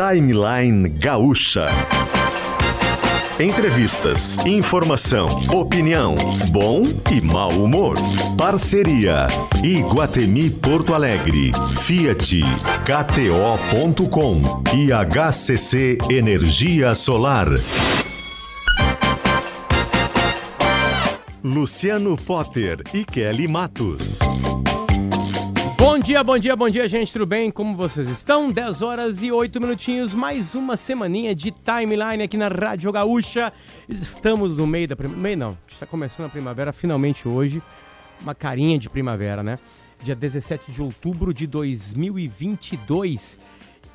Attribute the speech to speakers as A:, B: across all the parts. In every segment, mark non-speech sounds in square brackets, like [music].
A: Timeline Gaúcha. Entrevistas, informação, opinião, bom e mau humor. Parceria Iguatemi Porto Alegre, Fiat, KTO.com e HCC Energia Solar. Luciano Potter e Kelly Matos.
B: Bom dia, bom dia, bom dia, gente, tudo bem? Como vocês estão? 10 horas e 8 minutinhos, mais uma semaninha de timeline aqui na Rádio Gaúcha. Estamos no meio da primavera, meio não, está começando a primavera finalmente hoje, uma carinha de primavera, né? Dia 17 de outubro de 2022.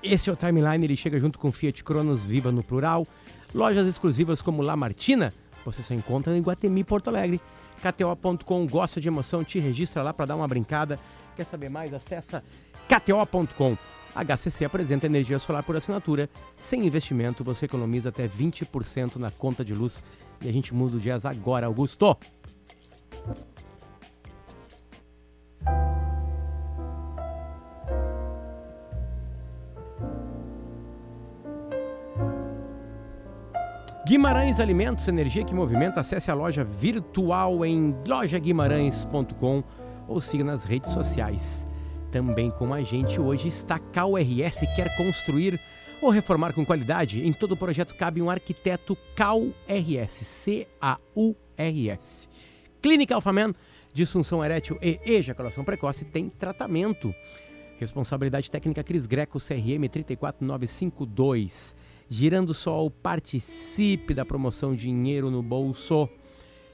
B: Esse é o timeline, ele chega junto com Fiat Cronos Viva no plural, lojas exclusivas como La Martina, você só encontra em Guatemi, Porto Alegre. KTO.com, gosta de emoção, te registra lá para dar uma brincada. Quer saber mais? Acessa KTO.com. HCC apresenta energia solar por assinatura. Sem investimento, você economiza até 20% na conta de luz. E a gente muda o jazz agora, Augusto. Guimarães Alimentos, energia que movimenta. Acesse a loja virtual em lojaguimarães.com ou siga nas redes sociais. Também com a gente hoje está CalRS, quer construir ou reformar com qualidade? Em todo o projeto cabe um arquiteto CalRS, C-A-U-R-S. Clínica Alfaman, disfunção erétil e ejaculação precoce tem tratamento. Responsabilidade técnica Cris Greco, CRM 34952. Girando Sol, participe da promoção Dinheiro no Bolso.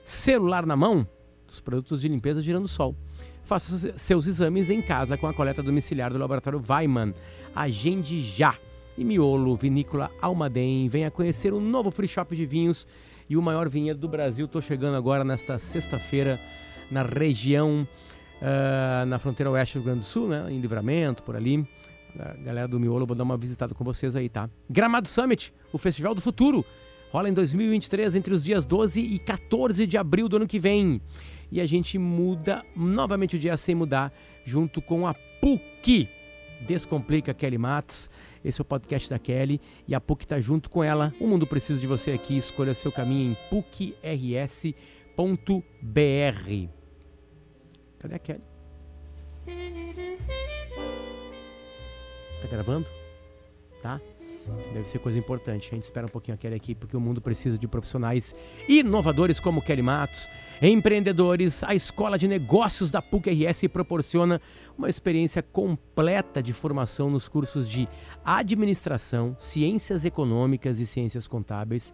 B: Celular na mão, dos produtos de limpeza Girando Sol. Faça seus exames em casa com a coleta domiciliar do laboratório Weiman. Agende já. E Miolo, Vinícola Almaden, venha conhecer o novo free shop de vinhos e o maior vinhedo do Brasil. Estou chegando agora nesta sexta-feira na região, uh, na fronteira oeste do Rio Grande do Sul, né? em Livramento, por ali. A galera do Miolo, vou dar uma visitada com vocês aí, tá? Gramado Summit, o Festival do Futuro. Rola em 2023 entre os dias 12 e 14 de abril do ano que vem. E a gente muda novamente o dia sem mudar, junto com a PUC. Descomplica Kelly Matos. Esse é o podcast da Kelly e a PUC está junto com ela. O mundo precisa de você aqui. Escolha seu caminho em pucrs.br. Cadê a Kelly? Tá gravando? Tá? Deve ser coisa importante. A gente espera um pouquinho a Kelly aqui, porque o mundo precisa de profissionais inovadores como Kelly Matos, empreendedores. A Escola de Negócios da PUC-RS proporciona uma experiência completa de formação nos cursos de Administração, Ciências Econômicas e Ciências Contábeis,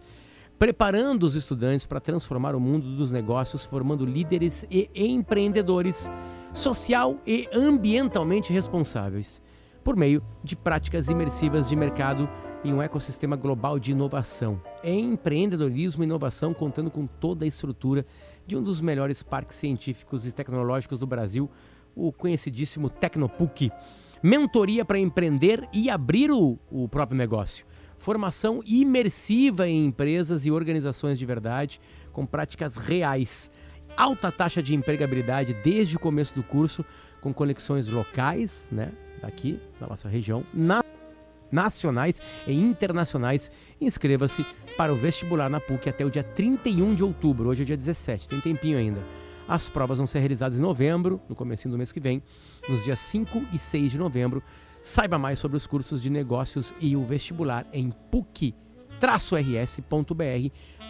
B: preparando os estudantes para transformar o mundo dos negócios, formando líderes e empreendedores social e ambientalmente responsáveis por meio de práticas imersivas de mercado em um ecossistema global de inovação. É empreendedorismo e inovação contando com toda a estrutura de um dos melhores parques científicos e tecnológicos do Brasil, o conhecidíssimo Tecnopuc. Mentoria para empreender e abrir o, o próprio negócio. Formação imersiva em empresas e organizações de verdade, com práticas reais. Alta taxa de empregabilidade desde o começo do curso, com conexões locais, né? Daqui da nossa região, na, nacionais e internacionais. Inscreva-se para o vestibular na PUC até o dia 31 de outubro. Hoje é dia 17, tem tempinho ainda. As provas vão ser realizadas em novembro, no começo do mês que vem, nos dias 5 e 6 de novembro. Saiba mais sobre os cursos de negócios e o vestibular em puc-rs.br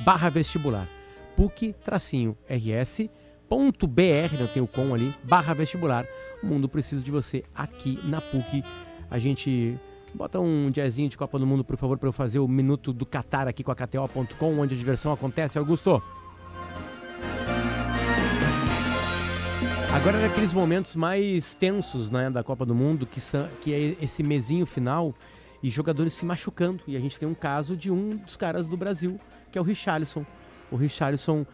B: barra vestibular. PUC-RS .br, não tem o com ali, barra vestibular. O mundo precisa de você aqui na PUC. A gente bota um jazzinho de Copa do Mundo, por favor, para eu fazer o minuto do Qatar aqui com a KTO.com, onde a diversão acontece, Augusto. Agora é aqueles momentos mais tensos né, da Copa do Mundo, que, são, que é esse mesinho final e jogadores se machucando. E a gente tem um caso de um dos caras do Brasil, que é o Richarlison. O Richarlison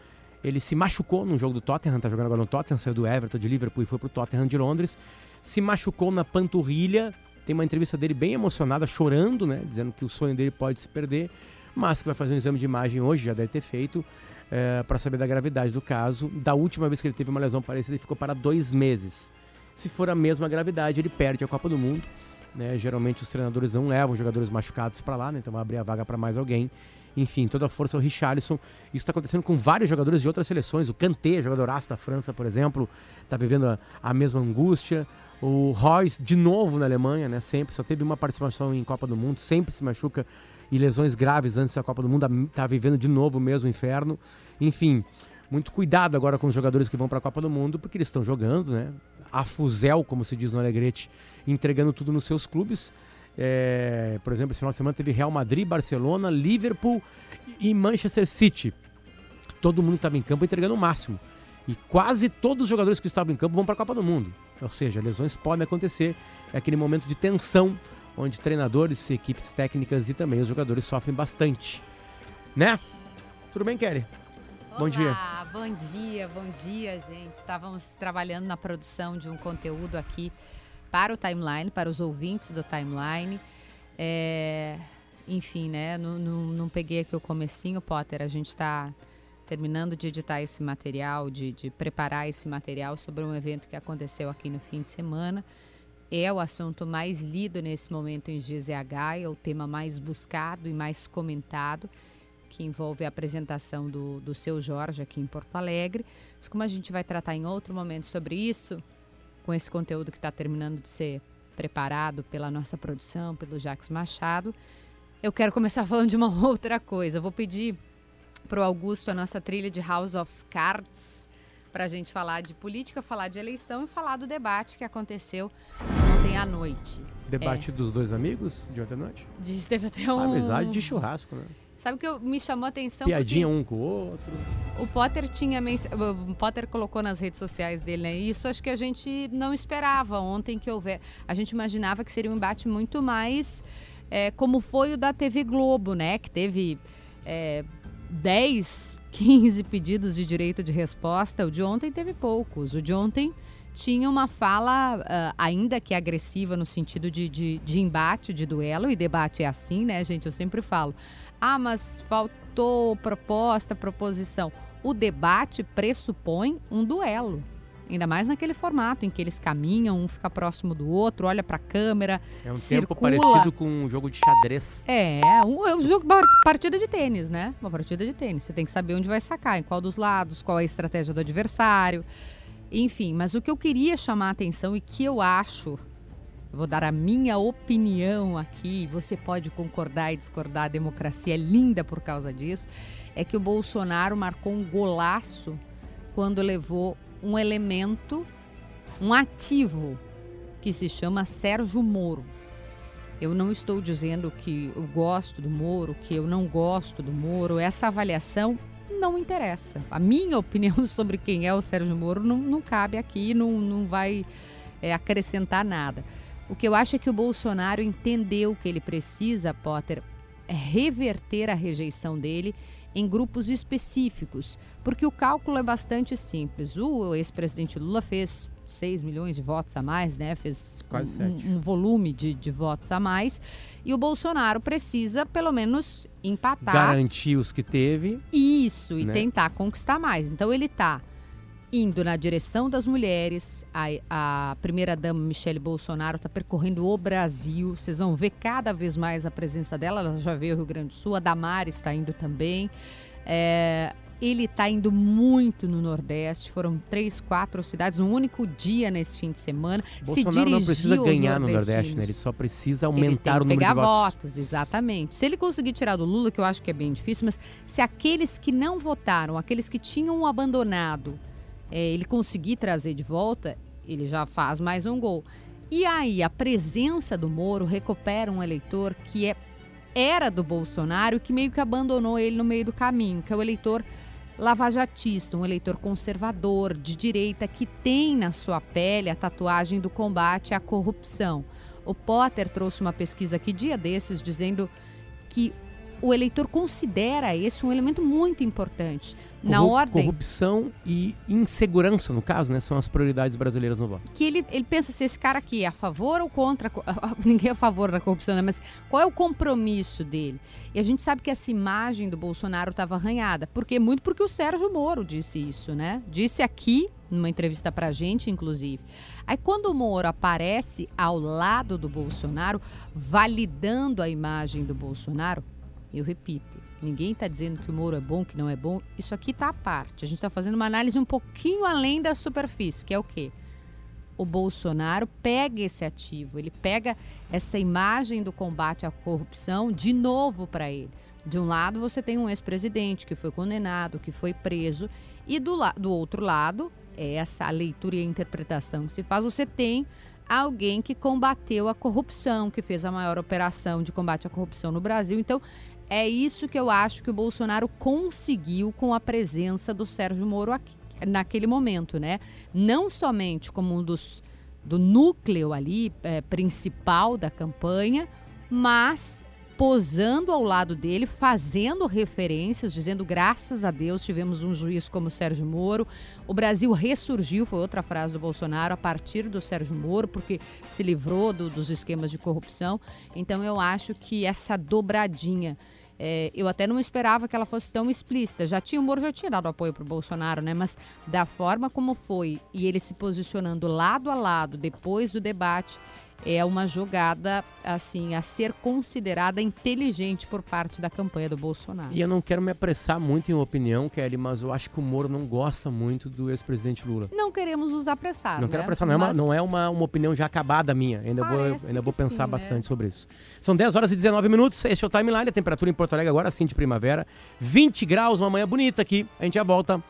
B: ele se machucou num jogo do Tottenham, tá jogando agora no Tottenham, saiu do Everton de Liverpool e foi pro Tottenham de Londres. Se machucou na panturrilha. Tem uma entrevista dele bem emocionada, chorando, né? Dizendo que o sonho dele pode se perder, mas que vai fazer um exame de imagem hoje, já deve ter feito, é, para saber da gravidade do caso. Da última vez que ele teve uma lesão parecida, ele ficou para dois meses. Se for a mesma gravidade, ele perde a Copa do Mundo. Né? Geralmente os treinadores não levam jogadores machucados para lá, né? então vai abrir a vaga para mais alguém. Enfim, toda a força ao Richarlison. Isso está acontecendo com vários jogadores de outras seleções. O Kanté, jogadoraço da França, por exemplo, está vivendo a, a, mesma angústia. O Royce, de novo na Alemanha, né? Sempre, só teve uma participação em Copa do Mundo, sempre se machuca e lesões graves antes da Copa do Mundo, está vivendo de novo o mesmo inferno. Enfim, muito cuidado agora com os jogadores que vão para a Copa do Mundo, porque eles estão jogando, né? A fuzel, como se diz no Alegrete, entregando tudo nos seus clubes. É, por exemplo, esse final de semana teve Real Madrid, Barcelona, Liverpool e Manchester City. Todo mundo estava em campo entregando o máximo. E quase todos os jogadores que estavam em campo vão para a Copa do Mundo. Ou seja, lesões podem acontecer. É aquele momento de tensão, onde treinadores, equipes técnicas e também os jogadores sofrem bastante. Né? Tudo bem, Kelly?
C: Olá, bom dia. Bom dia, bom dia, gente. Estávamos trabalhando na produção de um conteúdo aqui para o timeline, para os ouvintes do timeline. É, enfim, né? Não, não, não, peguei aqui o comecinho, Potter. A gente está terminando de editar esse material, de, de preparar esse material sobre um evento que aconteceu aqui no fim de semana. É o assunto mais lido nesse momento em GZH, é o tema mais buscado e mais comentado que envolve a apresentação do, do seu Jorge aqui em Porto Alegre. Mas como a gente vai tratar em outro momento sobre isso, com esse conteúdo que está terminando de ser preparado pela nossa produção, pelo Jacques Machado, eu quero começar [laughs] falando de uma outra coisa. Eu vou pedir para o Augusto a nossa trilha de House of Cards para a gente falar de política, falar de eleição e falar do debate que aconteceu ontem à noite.
B: Debate é. dos dois amigos de ontem à noite?
C: Diz, teve até um...
B: Amizade de churrasco, né?
C: Sabe o que me chamou a atenção?
B: Piadinha um com o outro.
C: O Potter tinha o Potter colocou nas redes sociais dele, né? Isso acho que a gente não esperava ontem que houver. A gente imaginava que seria um embate muito mais é, como foi o da TV Globo, né? Que teve é, 10, 15 pedidos de direito de resposta. O de ontem teve poucos. O de ontem tinha uma fala, uh, ainda que agressiva, no sentido de, de, de, embate, de duelo, e debate é assim, né, gente? Eu sempre falo. Ah, mas faltou proposta, proposição. O debate pressupõe um duelo. Ainda mais naquele formato em que eles caminham, um fica próximo do outro, olha para a câmera.
B: É um
C: circula.
B: tempo parecido com um jogo de xadrez.
C: É, um, é um jogo partida de tênis, né? Uma partida de tênis. Você tem que saber onde vai sacar, em qual dos lados, qual é a estratégia do adversário. Enfim, mas o que eu queria chamar a atenção e que eu acho vou dar a minha opinião aqui, você pode concordar e discordar, a democracia é linda por causa disso, é que o Bolsonaro marcou um golaço quando levou um elemento, um ativo, que se chama Sérgio Moro. Eu não estou dizendo que eu gosto do Moro, que eu não gosto do Moro, essa avaliação não interessa. A minha [laughs] opinião sobre quem é o Sérgio Moro não, não cabe aqui, não, não vai é, acrescentar nada. O que eu acho é que o Bolsonaro entendeu que ele precisa, Potter, é reverter a rejeição dele em grupos específicos, porque o cálculo é bastante simples. O ex-presidente Lula fez 6 milhões de votos a mais, né? Fez um, um, volume de, de votos a mais. E o Bolsonaro precisa, pelo menos, empatar.
B: Garantir os que teve.
C: Isso, e né? tentar conquistar mais. Então ele está indo na direção das mulheres. A, a primeira-dama Michele Bolsonaro está percorrendo o Brasil. Vocês vão ver cada vez mais a presença dela. Ela já veio ao Rio Grande do Sul. A Damares está indo também. É, ele está indo muito no Nordeste. Foram três, quatro cidades, um único dia nesse fim de semana.
B: Bolsonaro não precisa ganhar no Nordeste, né? Ele só precisa aumentar o número
C: pegar
B: de
C: votos. votos. Exatamente. Se ele conseguir tirar do Lula, que eu acho que é bem difícil, mas se aqueles que não votaram, aqueles que tinham abandonado é, ele conseguir trazer de volta, ele já faz mais um gol. E aí, a presença do Moro recupera um eleitor que é, era do Bolsonaro, que meio que abandonou ele no meio do caminho, que é o eleitor lavajatista, um eleitor conservador, de direita, que tem na sua pele a tatuagem do combate à corrupção. O Potter trouxe uma pesquisa aqui dia desses dizendo que o eleitor considera esse um elemento muito importante.
B: Corru na ordem. Corrupção e insegurança, no caso, né? São as prioridades brasileiras no voto.
C: Que ele, ele pensa se esse cara aqui é a favor ou contra. [laughs] Ninguém é a favor da corrupção, né? Mas qual é o compromisso dele? E a gente sabe que essa imagem do Bolsonaro estava arranhada. Por quê? Muito porque o Sérgio Moro disse isso, né? Disse aqui numa entrevista pra gente, inclusive. Aí quando o Moro aparece ao lado do Bolsonaro, validando a imagem do Bolsonaro, eu repito, ninguém está dizendo que o Moro é bom, que não é bom. Isso aqui está à parte. A gente está fazendo uma análise um pouquinho além da superfície, que é o quê? O Bolsonaro pega esse ativo, ele pega essa imagem do combate à corrupção de novo para ele. De um lado, você tem um ex-presidente que foi condenado, que foi preso, e do, do outro lado, é essa a leitura e a interpretação que se faz, você tem alguém que combateu a corrupção, que fez a maior operação de combate à corrupção no Brasil. Então, é isso que eu acho que o Bolsonaro conseguiu com a presença do Sérgio Moro aqui, naquele momento, né? Não somente como um dos do núcleo ali é, principal da campanha, mas posando ao lado dele, fazendo referências, dizendo graças a Deus tivemos um juiz como Sérgio Moro. O Brasil ressurgiu, foi outra frase do Bolsonaro, a partir do Sérgio Moro, porque se livrou do, dos esquemas de corrupção. Então eu acho que essa dobradinha. É, eu até não esperava que ela fosse tão explícita. Já tinha o Moro já tinha dado apoio para o Bolsonaro, né? Mas da forma como foi e ele se posicionando lado a lado depois do debate, é uma jogada assim a ser considerada inteligente por parte da campanha do Bolsonaro.
B: E eu não quero me apressar muito em opinião, Kelly, mas eu acho que o Moro não gosta muito do ex-presidente Lula.
C: Não queremos nos apressar.
B: Não
C: né?
B: quero apressar, não é, uma, não é uma, uma opinião já acabada minha. Ainda Parece vou, ainda vou pensar sim, né? bastante né? sobre isso. São 10 horas e 19 minutos. Este é o Timeline. A temperatura em Porto Alegre agora, sim, de primavera. 20 graus, uma manhã bonita aqui. A gente já volta.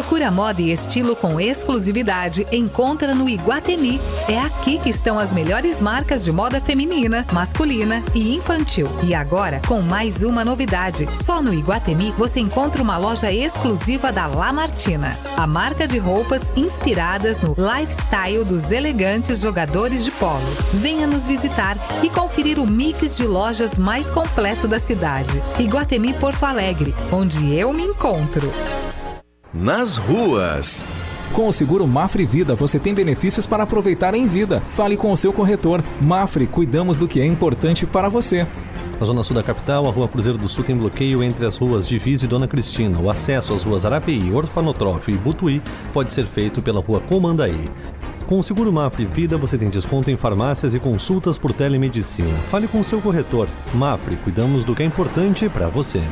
D: Procura moda e estilo com exclusividade encontra no Iguatemi. É aqui que estão as melhores marcas de moda feminina, masculina e infantil. E agora, com mais uma novidade: só no Iguatemi você encontra uma loja exclusiva da La Martina, a marca de roupas inspiradas no lifestyle dos elegantes jogadores de polo. Venha nos visitar e conferir o mix de lojas mais completo da cidade. Iguatemi Porto Alegre, onde eu me encontro
A: nas ruas.
E: Com o seguro Mafre Vida, você tem benefícios para aproveitar em vida. Fale com o seu corretor. Mafre, cuidamos do que é importante para você.
F: Na zona sul da capital, a rua Cruzeiro do Sul tem bloqueio entre as ruas Divisa e Dona Cristina. O acesso às ruas Arapi, Orfanotrófio e Butuí pode ser feito pela rua Comandaí. Com o seguro Mafre Vida, você tem desconto em farmácias e consultas por telemedicina. Fale com o seu corretor. Mafre, cuidamos do que é importante para você.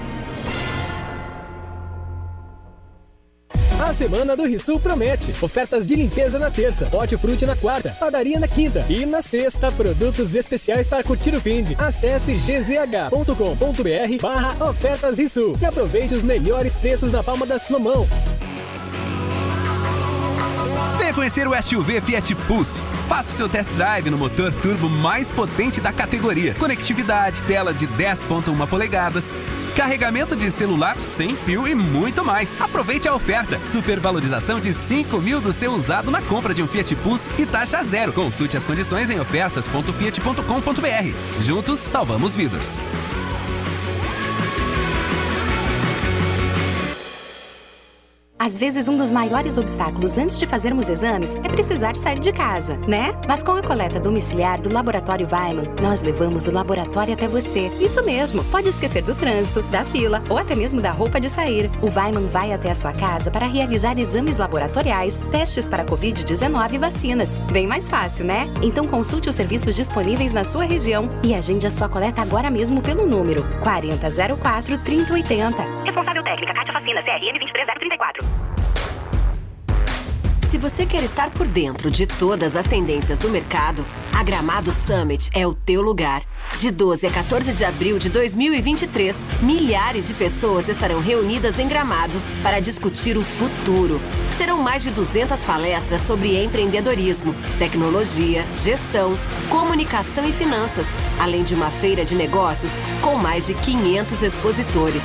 G: Semana do Rissul promete. Ofertas de limpeza na terça, hortifruti na quarta, padaria na quinta e na sexta, produtos especiais para curtir o fim de. Acesse gzh.com.br barra ofertas Rissul e aproveite os melhores preços na palma da sua mão.
H: Venha conhecer o SUV Fiat Pulse. Faça seu test drive no motor turbo mais potente da categoria. Conectividade, tela de 10.1 polegadas, carregamento de celular sem fio e muito mais. Aproveite a oferta. Supervalorização de 5 mil do seu usado na compra de um Fiat Pulse e taxa zero. Consulte as condições em ofertas.fiat.com.br. Juntos salvamos vidas.
I: Às vezes, um dos maiores obstáculos antes de fazermos exames é precisar sair de casa, né? Mas com a coleta domiciliar do Laboratório Weiman, nós levamos o laboratório até você. Isso mesmo, pode esquecer do trânsito, da fila ou até mesmo da roupa de sair. O Weiman vai até a sua casa para realizar exames laboratoriais, testes para Covid-19 e vacinas. Bem mais fácil, né? Então consulte os serviços disponíveis na sua região e agende a sua coleta agora mesmo pelo número 4004 3080.
J: Responsável técnica, Cátia Facina, CRM 23034.
K: Se você quer estar por dentro de todas as tendências do mercado, a Gramado Summit é o teu lugar. De 12 a 14 de abril de 2023, milhares de pessoas estarão reunidas em Gramado para discutir o futuro. Serão mais de 200 palestras sobre empreendedorismo, tecnologia, gestão, comunicação e finanças, além de uma feira de negócios com mais de 500 expositores.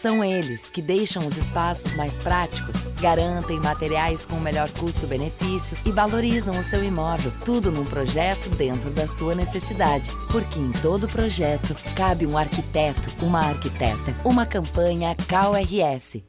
L: São eles que deixam os espaços mais práticos, garantem materiais com o melhor custo-benefício e valorizam o seu imóvel. Tudo num projeto dentro da sua necessidade. Porque em todo projeto cabe um arquiteto, uma arquiteta. Uma campanha KRS.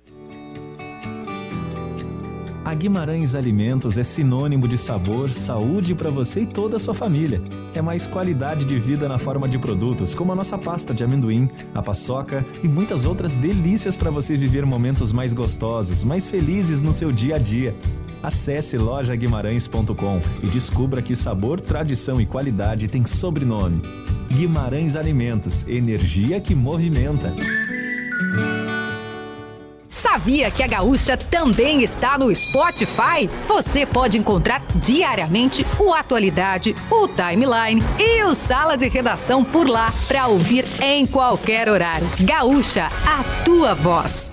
E: A Guimarães Alimentos é sinônimo de sabor, saúde para você e toda a sua família. É mais qualidade de vida na forma de produtos, como a nossa pasta de amendoim, a paçoca e muitas outras delícias para você viver momentos mais gostosos, mais felizes no seu dia a dia. Acesse lojaguimarães.com e descubra que sabor, tradição e qualidade tem sobrenome. Guimarães Alimentos, energia que movimenta.
D: Sabia que a Gaúcha também está no Spotify? Você pode encontrar diariamente o Atualidade, o Timeline e o Sala de Redação por lá para ouvir em qualquer horário. Gaúcha, a tua voz.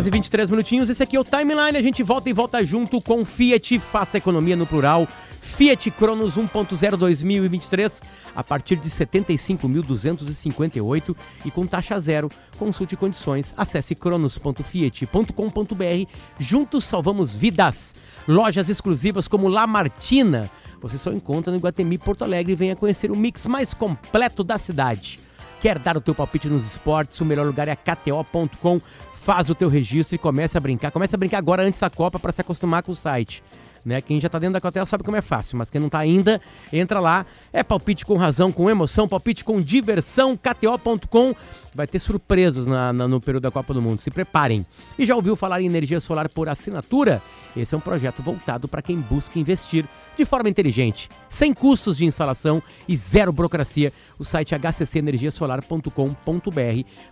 B: Horas e 23 minutinhos. Esse aqui é o Timeline. A gente volta e volta junto com Fiat. Faça economia no plural. Fiat Cronos 1.0 2023 a partir de 75.258 e com taxa zero. Consulte condições. Acesse cronos.fiat.com.br. Juntos salvamos vidas. Lojas exclusivas como La Martina. Você só encontra no Iguatemi Porto Alegre e venha conhecer o mix mais completo da cidade. Quer dar o teu palpite nos esportes? O melhor lugar é KTO.com faz o teu registro e comece a brincar. Comece a brincar agora antes da Copa para se acostumar com o site. Né? Quem já está dentro da Cotel sabe como é fácil, mas quem não está ainda, entra lá. É palpite com razão, com emoção, palpite com diversão, kto.com. Vai ter surpresas na, na, no período da Copa do Mundo, se preparem. E já ouviu falar em energia solar por assinatura? Esse é um projeto voltado para quem busca investir de forma inteligente, sem custos de instalação e zero burocracia. O site hccenergiasolar.com.br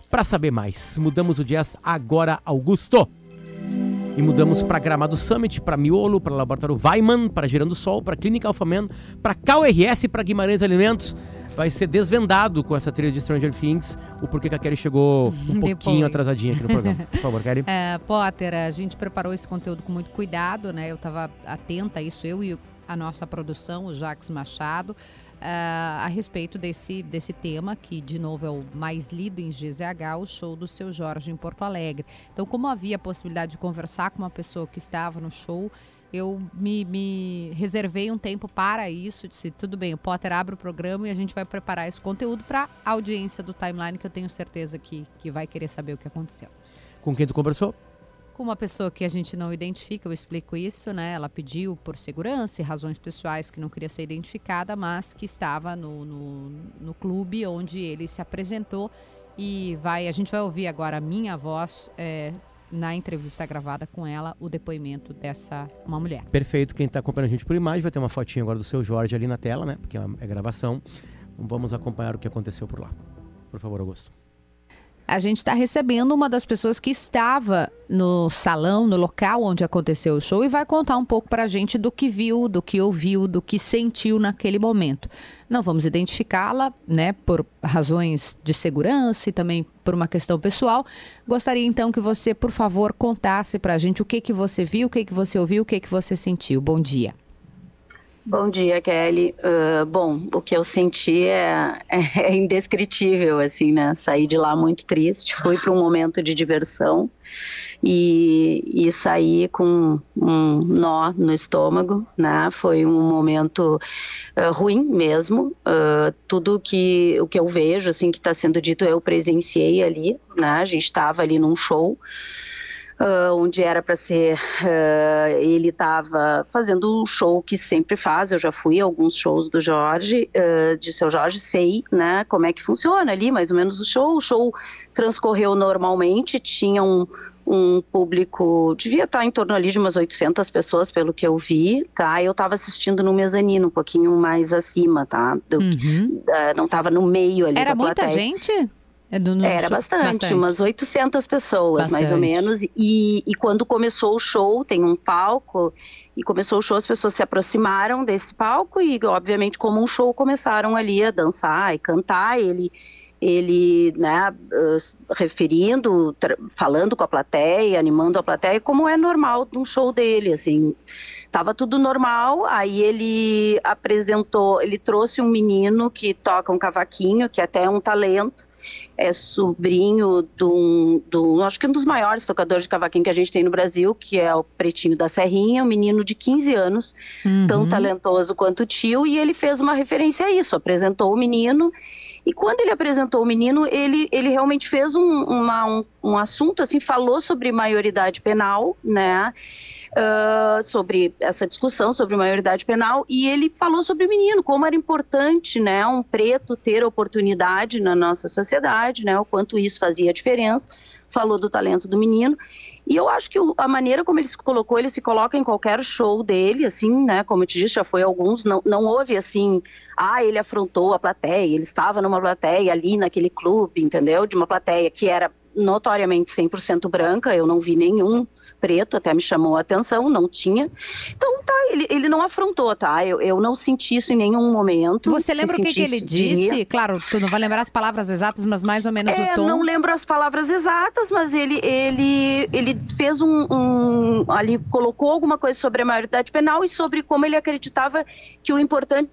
B: para saber mais. Mudamos o jazz agora, Augusto. E mudamos para Gramado Summit, para Miolo, para Laboratório Weiman, para Gerando Sol, para Clínica Alfaman, para KRS, para Guimarães Alimentos. Vai ser desvendado com essa trilha de Stranger Things o porquê que a Kelly chegou [laughs] um pouquinho atrasadinha aqui no programa. [laughs] Por favor, Kelly.
C: É, Potter, a gente preparou esse conteúdo com muito cuidado, né? Eu estava atenta a isso, eu e a nossa produção, o Jax Machado. Uh, a respeito desse, desse tema, que de novo é o mais lido em GZH, o show do seu Jorge em Porto Alegre. Então, como havia a possibilidade de conversar com uma pessoa que estava no show, eu me, me reservei um tempo para isso. Disse: tudo bem, o Potter abre o programa e a gente vai preparar esse conteúdo para a audiência do timeline, que eu tenho certeza que, que vai querer saber o que aconteceu.
B: Com quem tu conversou?
C: Com uma pessoa que a gente não identifica, eu explico isso, né? Ela pediu por segurança e razões pessoais que não queria ser identificada, mas que estava no, no, no clube onde ele se apresentou. E vai, a gente vai ouvir agora a minha voz é, na entrevista gravada com ela, o depoimento dessa uma mulher.
B: Perfeito. Quem está acompanhando a gente por imagem vai ter uma fotinha agora do seu Jorge ali na tela, né? Porque é gravação. Vamos acompanhar o que aconteceu por lá. Por favor, Augusto
C: a gente está recebendo uma das pessoas que estava no salão, no local onde aconteceu o show e vai contar um pouco para a gente do que viu, do que ouviu, do que sentiu naquele momento. Não vamos identificá-la, né, por razões de segurança e também por uma questão pessoal. Gostaria então que você, por favor, contasse para a gente o que que você viu, o que que você ouviu, o que que você sentiu. Bom dia.
M: Bom dia, Kelly. Uh, bom, o que eu senti é, [laughs] é, indescritível, assim, né? Saí de lá muito triste, fui para um momento de diversão e, e saí com um nó no estômago, né? Foi um momento uh, ruim mesmo. Uh, tudo que o que eu vejo, assim, que está sendo dito, eu presenciei ali, né? A gente estava ali num show uh, onde era para ser. Uh, ele estava fazendo um show que sempre faz. Eu já fui a alguns shows do Jorge, uh, de seu Jorge, sei né, como é que funciona ali, mais ou menos o show. O show transcorreu normalmente, tinha um um público, devia estar em torno ali de umas 800 pessoas, pelo que eu vi, tá? Eu estava assistindo no mezanino, um pouquinho mais acima, tá? Do, uhum. uh, não estava no meio ali
C: Era muita plateia. gente?
M: É Era show, bastante, bastante, umas 800 pessoas, bastante. mais ou menos. E, e quando começou o show, tem um palco, e começou o show, as pessoas se aproximaram desse palco e, obviamente, como um show, começaram ali a dançar e cantar. Ele ele, né, referindo, falando com a plateia, animando a plateia, como é normal de um show dele, assim. Tava tudo normal, aí ele apresentou, ele trouxe um menino que toca um cavaquinho, que até é um talento, é sobrinho do, do, acho que um dos maiores tocadores de cavaquinho que a gente tem no Brasil, que é o Pretinho da Serrinha, um menino de 15 anos, uhum. tão talentoso quanto o tio, e ele fez uma referência a isso, apresentou o menino e quando ele apresentou o menino, ele, ele realmente fez um, uma, um, um assunto, assim, falou sobre maioridade penal, né? Uh, sobre essa discussão sobre maioridade penal e ele falou sobre o menino, como era importante, né, um preto ter oportunidade na nossa sociedade, né, o quanto isso fazia diferença. Falou do talento do menino e eu acho que a maneira como ele se colocou, ele se coloca em qualquer show dele, assim, né? Como eu te disse, já foi alguns, não, não houve assim, ah, ele afrontou a plateia, ele estava numa plateia ali naquele clube, entendeu? De uma plateia que era notoriamente 100% branca, eu não vi nenhum preto, até me chamou a atenção, não tinha. Então, tá, ele, ele não afrontou, tá? Eu, eu não senti isso em nenhum momento.
C: Você lembra o que, que ele disse? Claro, tu não vai lembrar as palavras exatas, mas mais ou menos
M: é,
C: o tom.
M: Não lembro as palavras exatas, mas ele, ele, ele fez um, um. Ali colocou alguma coisa sobre a maioridade penal e sobre como ele acreditava que o importante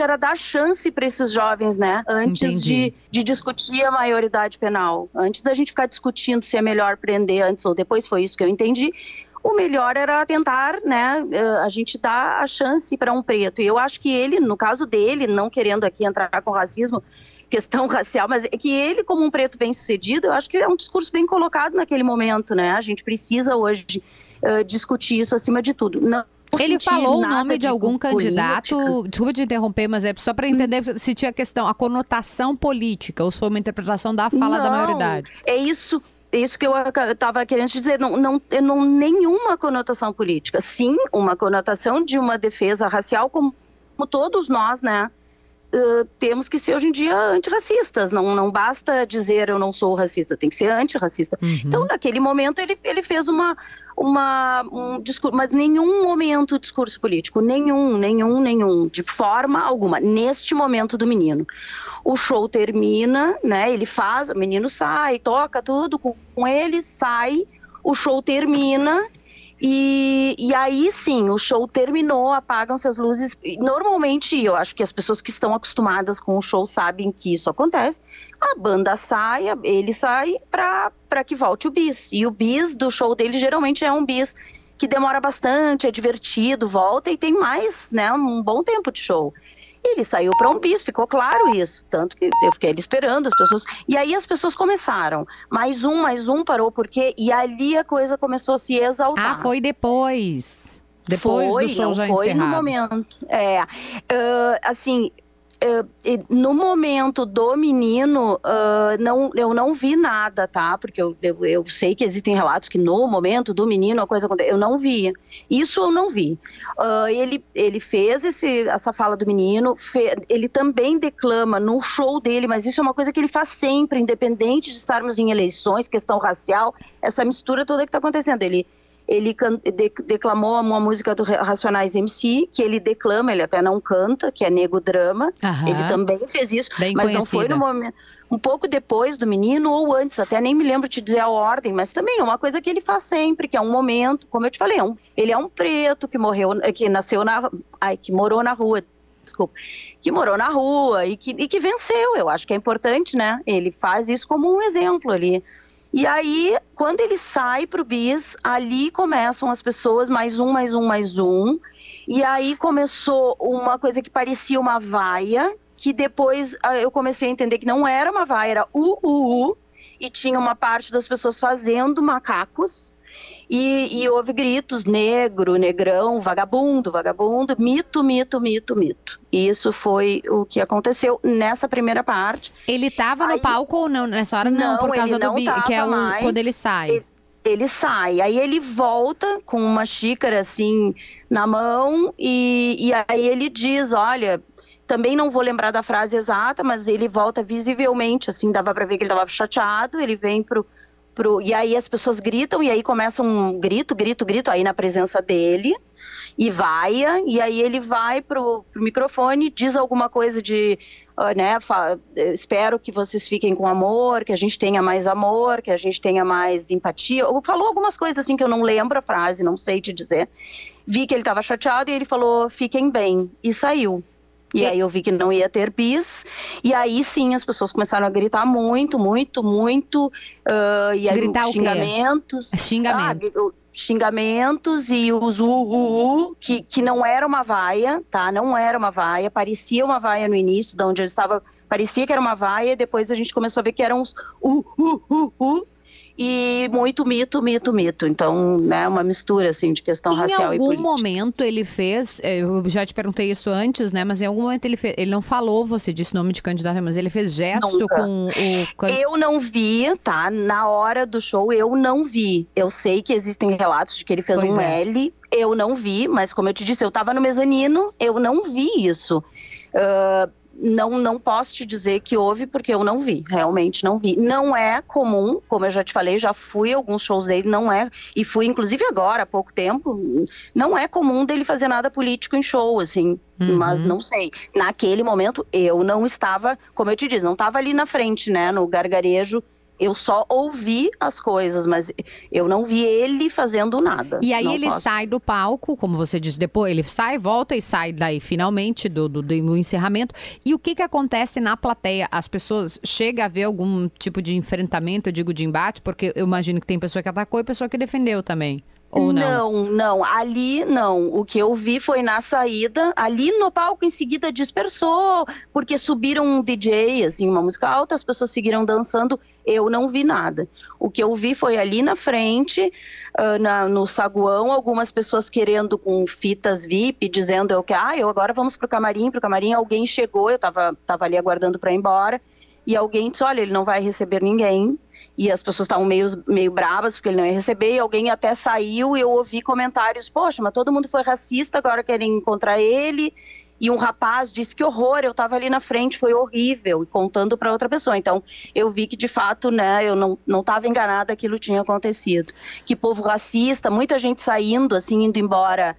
M: era dar chance para esses jovens, né? Antes de, de discutir a maioridade penal. Antes da gente ficar discutindo se é melhor prender antes ou depois, foi isso que eu entendi. O melhor era tentar, né, eh, a gente dar a chance para um preto. E eu acho que ele, no caso dele, não querendo aqui entrar com racismo, [laughs] questão racial, mas é que ele, como um preto bem sucedido, eu acho que é um discurso bem colocado naquele momento, né? A gente precisa hoje uh, discutir isso acima de tudo. Não,
C: ele falou o nome de, de algum candidato. Política. Desculpa te interromper, mas é só para entender hum. se tinha questão, a conotação política, ou se foi uma interpretação da fala
M: não,
C: da maioridade.
M: É isso. É isso que eu estava querendo te dizer, não, não, não nenhuma conotação política. Sim, uma conotação de uma defesa racial, como, como todos nós, né? Uh, temos que ser hoje em dia antirracistas. Não, não basta dizer eu não sou racista, tem que ser antirracista. Uhum. Então, naquele momento, ele, ele fez uma, uma, um discurso, mas nenhum momento discurso político, nenhum, nenhum, nenhum, de forma alguma, neste momento do menino. O show termina, né? Ele faz, o menino sai, toca tudo com, com ele, sai, o show termina e, e aí sim, o show terminou, apagam-se as luzes. Normalmente, eu acho que as pessoas que estão acostumadas com o show sabem que isso acontece. A banda sai, ele sai para que volte o bis. E o bis do show dele geralmente é um bis que demora bastante, é divertido, volta e tem mais, né, um bom tempo de show. Ele saiu para um bis, ficou claro isso. Tanto que eu fiquei ali esperando as pessoas. E aí as pessoas começaram. Mais um, mais um parou, porque. E ali a coisa começou a se exaltar.
C: Ah, foi depois. Depois foi, do show já
M: foi
C: encerrado.
M: no momento. É. Uh, assim, no momento do menino, uh, não, eu não vi nada, tá? Porque eu, eu, eu, sei que existem relatos que no momento do menino a coisa aconteceu. Eu não vi. Isso eu não vi. Uh, ele, ele fez esse, essa fala do menino, ele também declama no show dele, mas isso é uma coisa que ele faz sempre, independente de estarmos em eleições, questão racial, essa mistura toda que está acontecendo. Ele ele de, declamou uma música do Racionais MC, que ele declama, ele até não canta, que é Nego Drama. Aham. Ele também fez isso,
C: Bem
M: mas
C: conhecida.
M: não foi no momento. Um pouco depois do menino ou antes, até nem me lembro te dizer a ordem, mas também é uma coisa que ele faz sempre, que é um momento, como eu te falei, é um, ele é um preto que morreu, que nasceu na, ai, que morou na rua, desculpa, que morou na rua e que, e que venceu. Eu acho que é importante, né? Ele faz isso como um exemplo ali. E aí, quando ele sai para o bis, ali começam as pessoas, mais um, mais um, mais um. E aí começou uma coisa que parecia uma vaia, que depois ah, eu comecei a entender que não era uma vaia, era u, u, u. E tinha uma parte das pessoas fazendo macacos. E, e, houve gritos negro, negrão, vagabundo, vagabundo, mito, mito, mito, mito. E isso foi o que aconteceu nessa primeira parte.
C: Ele estava no palco ou não? Nessa hora não,
M: não
C: por causa do
M: bi,
C: que é o,
M: mais.
C: quando ele sai.
M: Ele, ele sai, aí ele volta com uma xícara assim na mão e, e aí ele diz, olha, também não vou lembrar da frase exata, mas ele volta visivelmente, assim, dava para ver que ele estava chateado, ele vem pro Pro, e aí as pessoas gritam, e aí começa um grito, grito, grito, aí na presença dele. e vaia, e aí ele vai pro, pro microfone, diz alguma coisa de, né, fa- espero que vocês fiquem com amor, que a gente tenha mais amor, que a gente tenha mais empatia. Ou falou algumas coisas assim que eu não lembro a frase, não sei te dizer. Vi que ele estava chateado e ele falou, fiquem bem, e saiu. E aí eu vi que não ia ter bis, e aí sim as pessoas começaram a gritar muito, muito, muito, ah, e aí
C: Gritar
M: xingamentos.
C: Xingamento.
M: Ah, xingamentos e os u, u, u, que, que não era uma vaia, tá? Não era uma vaia, parecia uma vaia no início, de onde eu estava, parecia que era uma vaia, e depois a gente começou a ver que eram uns u, u, u, u, e muito mito, mito, mito. Então, né, uma mistura, assim, de questão
C: Em
M: racial e
C: algum
M: política.
C: momento ele fez, eh, eu já te perguntei isso antes, né? Mas em algum momento ele fez, ele não falou, você disse nome de candidato, mas ele fez gesto
M: Nunca.
C: com o. can-
M: Eu não vi, tá? Na hora do show, eu não vi. Eu sei que existem relatos de que ele fez
C: Pois
M: um
C: é.
M: L, eu não vi, mas como eu te disse, eu tava no mezanino, eu não vi isso. Ah, não, não posso te dizer que houve, porque eu não vi, realmente não vi. Não é comum, como eu já te falei, já fui a alguns shows dele, não é, e fui inclusive agora, há pouco tempo, não é comum dele fazer nada político em show, assim, mas não sei. Naquele momento, eu não estava, como eu te disse, não estava ali na frente, né, no gargarejo, eu só ouvi as coisas, mas eu não vi ele fazendo nada.
C: E aí
M: Não
C: ele
M: posso-
C: sai do palco, como você disse, depois ele sai, volta e sai daí finalmente do, do, do encerramento. E o que que acontece na plateia? As pessoas chegam a ver algum tipo de enfrentamento, eu digo de embate, porque eu imagino que tem pessoa que atacou e pessoa que defendeu também. Ou não?
M: Não, não. Ali não. O que eu vi foi na saída. Ali no palco, em seguida, dispersou, porque subiram um DJ, assim, uma música alta, as pessoas seguiram dançando. Eu não vi nada. O que eu vi foi ali na frente, ah, na- no saguão, algumas pessoas querendo com fitas VIP, dizendo eu que, ah, eu agora vamos pro camarim, pro camarim. Alguém chegou, eu tava, tava ali aguardando para ir embora, e alguém disse, olha, ele não vai receber ninguém e as pessoas estavam meio, meio bravas porque ele não ia receber, e alguém até saiu e eu ouvi comentários, poxa, mas todo mundo foi racista, agora querem encontrar ele, e um rapaz disse que horror, eu estava ali na frente, foi horrível, e contando para outra pessoa, então eu vi que de fato, né, eu não não estava enganada, aquilo tinha acontecido, que povo racista, muita gente saindo, assim, indo embora,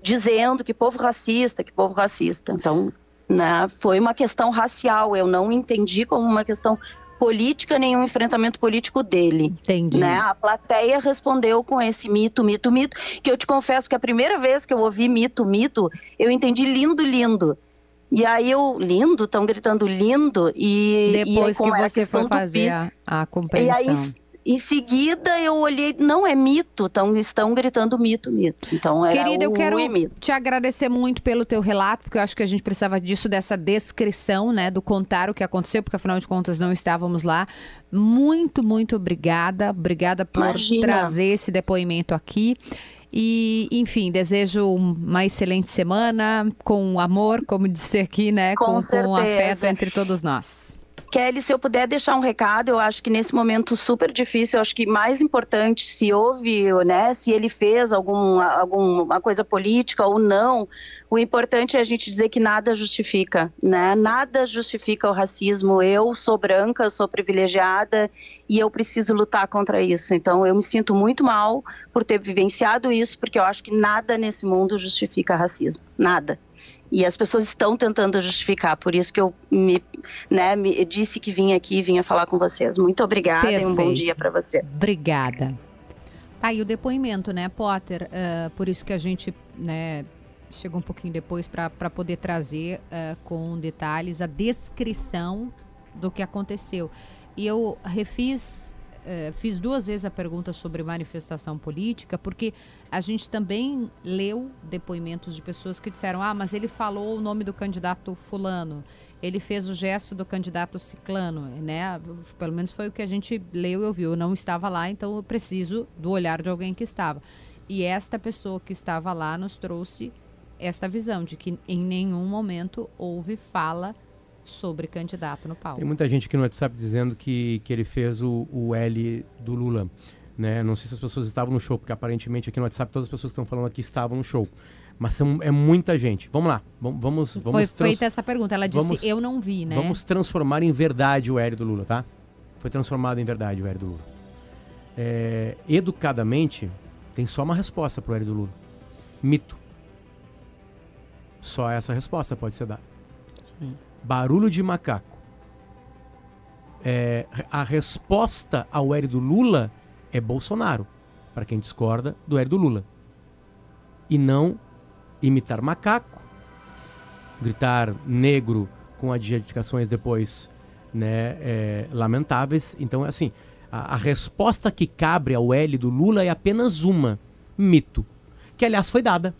M: dizendo que povo racista, que povo racista, então, né, foi uma questão racial, eu não entendi como uma questão política nenhum enfrentamento político dele.
C: Entendi.
M: Né? A plateia respondeu com esse mito, mito, mito, que eu te confesso que a primeira vez que eu ouvi mito, mito, eu entendi lindo, lindo. E aí eu, lindo, estão gritando lindo, e... e
C: Depois que
M: era a
C: você foi fazer a, a
M: E
C: compreensão.
M: Em seguida, eu olhei, não é mito, tão, estão gritando mito, mito. Então era
C: Querida, eu quero te agradecer muito pelo teu relato, porque eu acho que a gente precisava disso, dessa descrição, né, do contar o que aconteceu, porque afinal de contas não estávamos lá. Muito, muito obrigada. Obrigada por
M: Imagina.
C: trazer esse depoimento aqui. E, enfim, desejo uma excelente semana, com amor, como disse aqui, né?
M: Com
C: com, com afeto entre todos nós.
M: Kelly, se eu puder deixar um recado, eu acho que nesse momento super difícil, eu acho que mais importante se houve, né, se ele fez algum, alguma coisa política ou não, o importante é a gente dizer que nada justifica, né? Nada justifica o racismo. Eu sou branca, sou privilegiada e eu preciso lutar contra isso. Então eu me sinto muito mal por ter vivenciado isso, porque eu acho que nada nesse mundo justifica racismo. Nada. E as pessoas estão tentando justificar, por isso que eu me, né, me disse que vinha aqui, vinha falar com vocês. Muito obrigada e um bom
C: Perfeito.
M: dia para vocês.
C: Obrigada. Tá aí o depoimento, né, Potter? Ah, por isso que a gente, né, chegou um pouquinho depois para poder trazer ah, com detalhes a descrição do que aconteceu. E eu refiz, eh, fiz duas vezes a pergunta sobre manifestação política, porque a gente também leu depoimentos de pessoas que disseram: ah, mas ele falou o nome do candidato Fulano, ele fez o gesto do candidato Ciclano, né? Pelo menos foi o que a gente leu e ouviu. Eu não estava lá, então eu preciso do olhar de alguém que estava. E esta pessoa que estava lá nos trouxe esta visão de que em nenhum momento houve fala sobre candidato no palco.
B: Tem muita gente aqui no WhatsApp dizendo que, que ele fez o, o L do Lula. Né? Não sei se as pessoas estavam no show, porque aparentemente aqui no WhatsApp todas as pessoas que estão falando aqui estavam no show. Mas são, é muita gente. Vamos lá. Vamos, vamos,
C: Foi feita essa pergunta. Ela disse:
B: vamos-
C: Eu não vi, né?
B: Vamos transformar em verdade o L do Lula, tá? Foi transformado em verdade o L do Lula. É, educadamente, tem só uma resposta pro L do Lula. Mito. Só essa resposta pode ser dada. Barulho de macaco. É, a resposta ao L do Lula é Bolsonaro, para quem discorda do L do Lula. E não imitar macaco, gritar negro com adjetificações depois né, é, lamentáveis. Então, é assim, a, a resposta que cabe ao L do Lula é apenas uma: mito. Que, aliás, foi dada.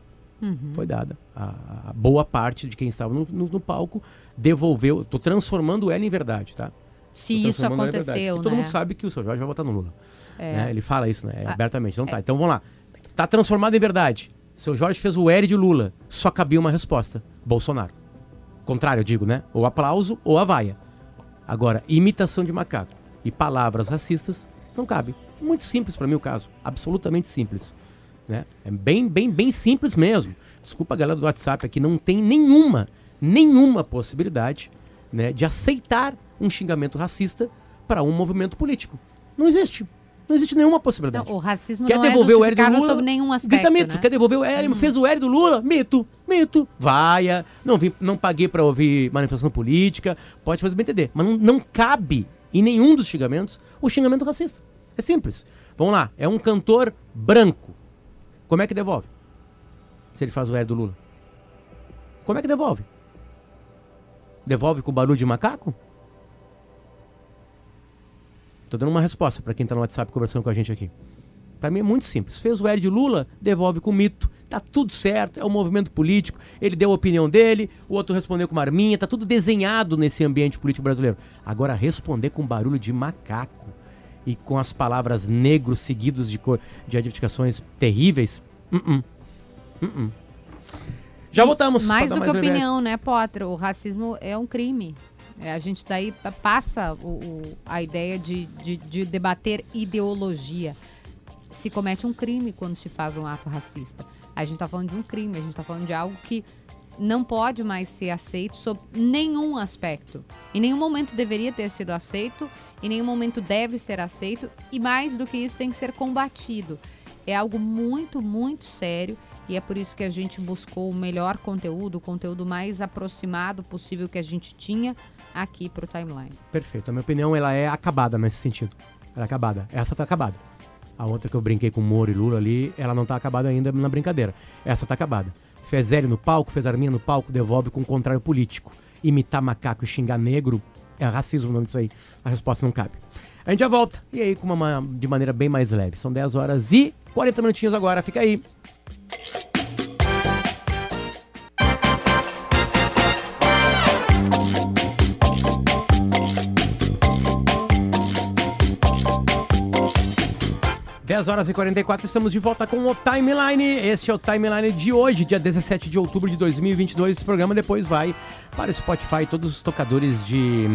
C: Uhum.
B: Foi dada. A, a boa parte de quem estava no, no- no palco devolveu. Estou transformando L em verdade, tá?
C: Se isso aconteceu,
B: E todo
C: né?
B: mundo sabe que o seu Jorge vai votar no Lula.
C: É.
B: né? Ele fala isso, né?
C: Ah,
B: Abertamente. Então tá. Então vamos lá. Tá transformado em verdade. Seu Jorge fez o L de Lula. Só cabia uma resposta: Bolsonaro. Contrário, eu digo, né? Ou aplauso ou a vaia. Agora, imitação de macaco e palavras racistas não cabe. É muito simples para mim o caso. Absolutamente simples. Né? É bem, bem, bem simples mesmo. Desculpa a galera do WhatsApp aqui, não tem nenhuma, nenhuma possibilidade né, de aceitar um xingamento racista para um movimento político. Não existe. Não existe nenhuma possibilidade.
C: Não, o racismo
B: Quer
C: não é
B: devolver o L do Lula?
C: sob nenhum aspecto,
B: Grita mito.
C: né?
B: Quer devolver o L? Fez o L do Lula? Mito. Mito. Vaia. Não, vim, não paguei para ouvir manifestação política. Pode fazer bem entender. Mas não, não cabe em nenhum dos xingamentos o xingamento racista. É simples. Vamos lá. É um cantor branco. Como é que devolve? Se ele faz o L do Lula. Como é que devolve? Devolve com barulho de macaco? Tô dando uma resposta para quem tá no WhatsApp conversando com a gente aqui. Pra mim é muito simples. Fez o L de Lula, devolve com mito. Tá tudo certo, é um movimento político. Ele deu a opinião dele, o outro respondeu com uma arminha. Tá tudo desenhado nesse ambiente político brasileiro. Agora, responder com barulho de macaco e com as palavras negros seguidos de, cor, de adjetificações terríveis. uh -uh. Uh Já voltamos.
C: Mais do que opinião, né, Potter? O racismo é um crime. É, a gente daí pa- passa o, o- a ideia de, de, de debater ideologia. Se comete um crime quando se faz um ato racista. A gente está falando de um crime, a gente está falando de algo que não pode mais ser aceito sob nenhum aspecto. Em nenhum momento deveria ter sido aceito, em nenhum momento deve ser aceito, e mais do que isso, tem que ser combatido. É algo muito, muito sério e é por isso que a gente buscou o melhor conteúdo, o conteúdo mais aproximado possível que a gente tinha aqui para o timeline.
B: Perfeito. A minha opinião ela é acabada nesse sentido. Ela é acabada. Essa tá acabada. A outra que eu brinquei com Moro e Lula ali, ela não tá acabada ainda na brincadeira. Essa tá acabada. Fez L no palco, fez arminha no palco, devolve com o contrário político. Imitar macaco e xingar negro é racismo o nome disso aí. A resposta não cabe. A gente já volta. E aí com uma, de maneira bem mais leve. São 10 horas e 40 minutinhos agora. Fica aí. Dez horas e 44, estamos de volta com o Timeline. Este é o Timeline de hoje, dia 17 de outubro de 2022. Esse programa depois vai para o Spotify e todos os tocadores de,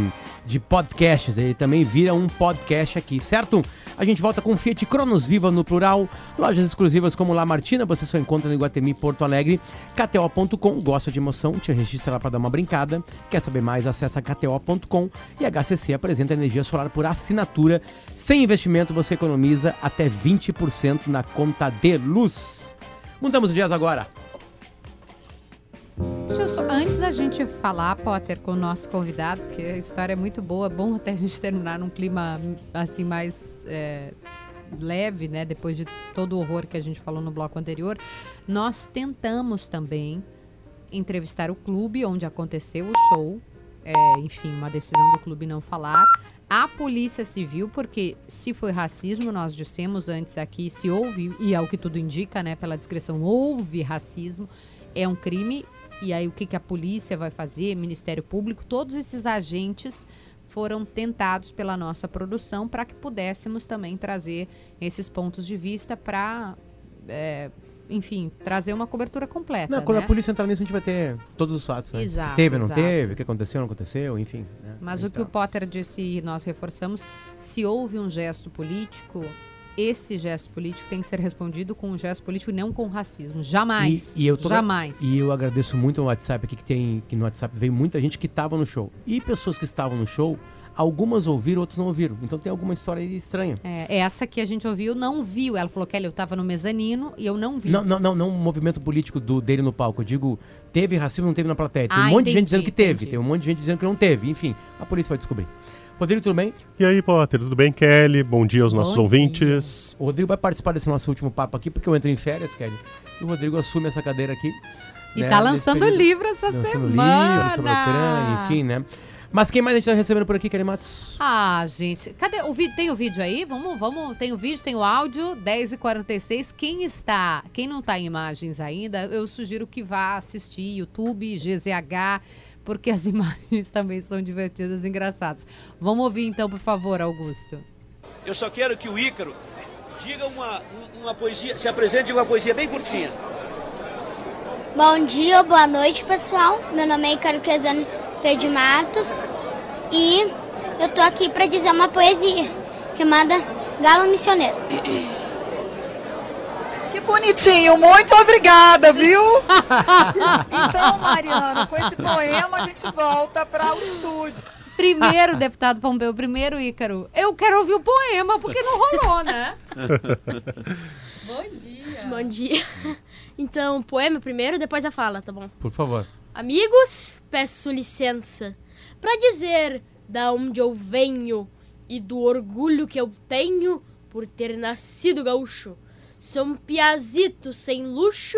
B: de podcasts. Ele também vira um podcast aqui, certo? A gente volta com Fiat Cronos Viva no plural. Lojas exclusivas como La Martina, você só encontra no Iguatemi Porto Alegre. KTO.com, gosta de emoção, te registra lá para dar uma brincada. Quer saber mais? Acessa KTO.com e HCC apresenta energia solar por assinatura. Sem investimento, você economiza até 20% na conta de luz. Mudamos de dias agora.
C: Só, antes da gente falar, Potter, com o nosso convidado, que a história é muito boa, é bom [laughs] até a gente terminar num clima assim mais é, leve, né? Depois de todo o horror que a gente falou no bloco anterior. Nós tentamos também entrevistar o clube onde aconteceu o show. É, enfim, uma decisão do clube não falar. A Polícia Civil, porque se foi racismo, nós dissemos antes aqui, se houve, e é o que tudo indica, né, pela descrição, houve racismo, é um crime. E aí o que, que a polícia vai fazer, Ministério Público, todos esses agentes foram tentados pela nossa produção para que pudéssemos também trazer esses pontos de vista para, enfim, trazer uma cobertura completa.
B: Não, quando
C: né?
B: a polícia entrar nisso, a gente vai ter todos os fatos. Né?
C: Exato,
B: teve ou não teve, o que aconteceu ou não aconteceu, enfim. né?
C: Mas o que o Potter disse e nós reforçamos, se houve um gesto político, esse gesto político tem que ser respondido com um gesto político e não com racismo. Jamais.
B: E, e eu tô-
C: Jamais.
B: E eu agradeço muito ao WhatsApp aqui, que tem que no WhatsApp veio muita gente que estava no show. E pessoas que estavam no show, algumas ouviram, outros não ouviram. Então tem alguma história aí estranha.
C: É, essa que a gente ouviu não viu. Ela falou, Kelly, eu tava no mezanino e eu não vi.
B: Não, não, não, não um movimento político do, dele no palco. Eu digo, teve racismo, não teve na plateia. Tem
C: Ah,
B: um monte de
C: entendi,
B: gente dizendo que teve,
C: entendi.
B: tem um monte de gente dizendo que não teve. Enfim, a polícia vai descobrir. Rodrigo, tudo bem?
N: E aí, Potter, tudo bem, Kelly? Bom dia aos nossos
B: Bom
N: ouvintes.
B: O Rodrigo vai participar desse nosso último papo aqui, porque eu entro em férias, Kelly. E o Rodrigo assume essa cadeira aqui.
C: E
B: né,
C: tá lançando livro essa
B: lançando
C: semana.
B: livro sobre a Ucrânia, enfim, né? Mas quem mais a gente tá recebendo por aqui, Kelly Matos?
C: Ah, gente, cadê o vídeo? Tem o vídeo aí? Vamos, vamos. Tem o vídeo, tem o áudio, 10h46. Quem está, quem não tá em imagens ainda, eu sugiro que vá assistir YouTube, GZH, porque as [laughs] imagens também são divertidas e engraçadas. Vamos ouvir então, por favor, Augusto.
O: Eu só quero que o Ícaro diga uma, uma poesia, se apresente uma poesia bem curtinha.
P: Bom dia boa noite, pessoal. Meu nome é Icaro Quesano Pedro de Matos e eu tô aqui para dizer uma poesia chamada Galo Missioneiro. [clears throat]
Q: Que bonitinho, muito obrigada, viu? [laughs] então, Mariana, com esse poema a gente volta para o estúdio.
C: Primeiro, deputado Pompeu, primeiro, Ícaro. Eu quero ouvir o poema, porque não rolou, né? [laughs]
R: Bom dia. Bom dia. Então, poema primeiro, depois a fala, tá bom?
B: Por favor.
R: Amigos, peço licença para dizer da onde eu venho e do orgulho que eu tenho por ter nascido gaúcho. Sou um piazito sem luxo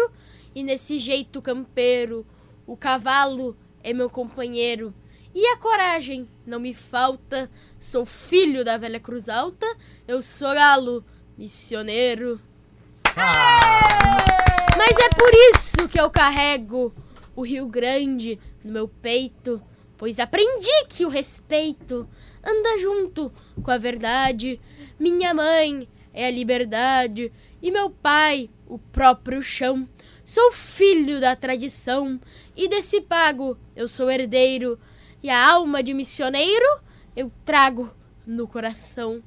R: e nesse jeito campeiro o cavalo é meu companheiro e a coragem não me falta. Sou filho da velha Cruz Alta, eu sou galo missioneiro. Mas é por isso que eu carrego o Rio Grande no meu peito, pois aprendi que o respeito anda junto com a verdade. Minha mãe é a liberdade e meu pai o próprio chão. Sou filho da tradição e desse pago eu sou herdeiro e a alma de missioneiro eu trago no coração.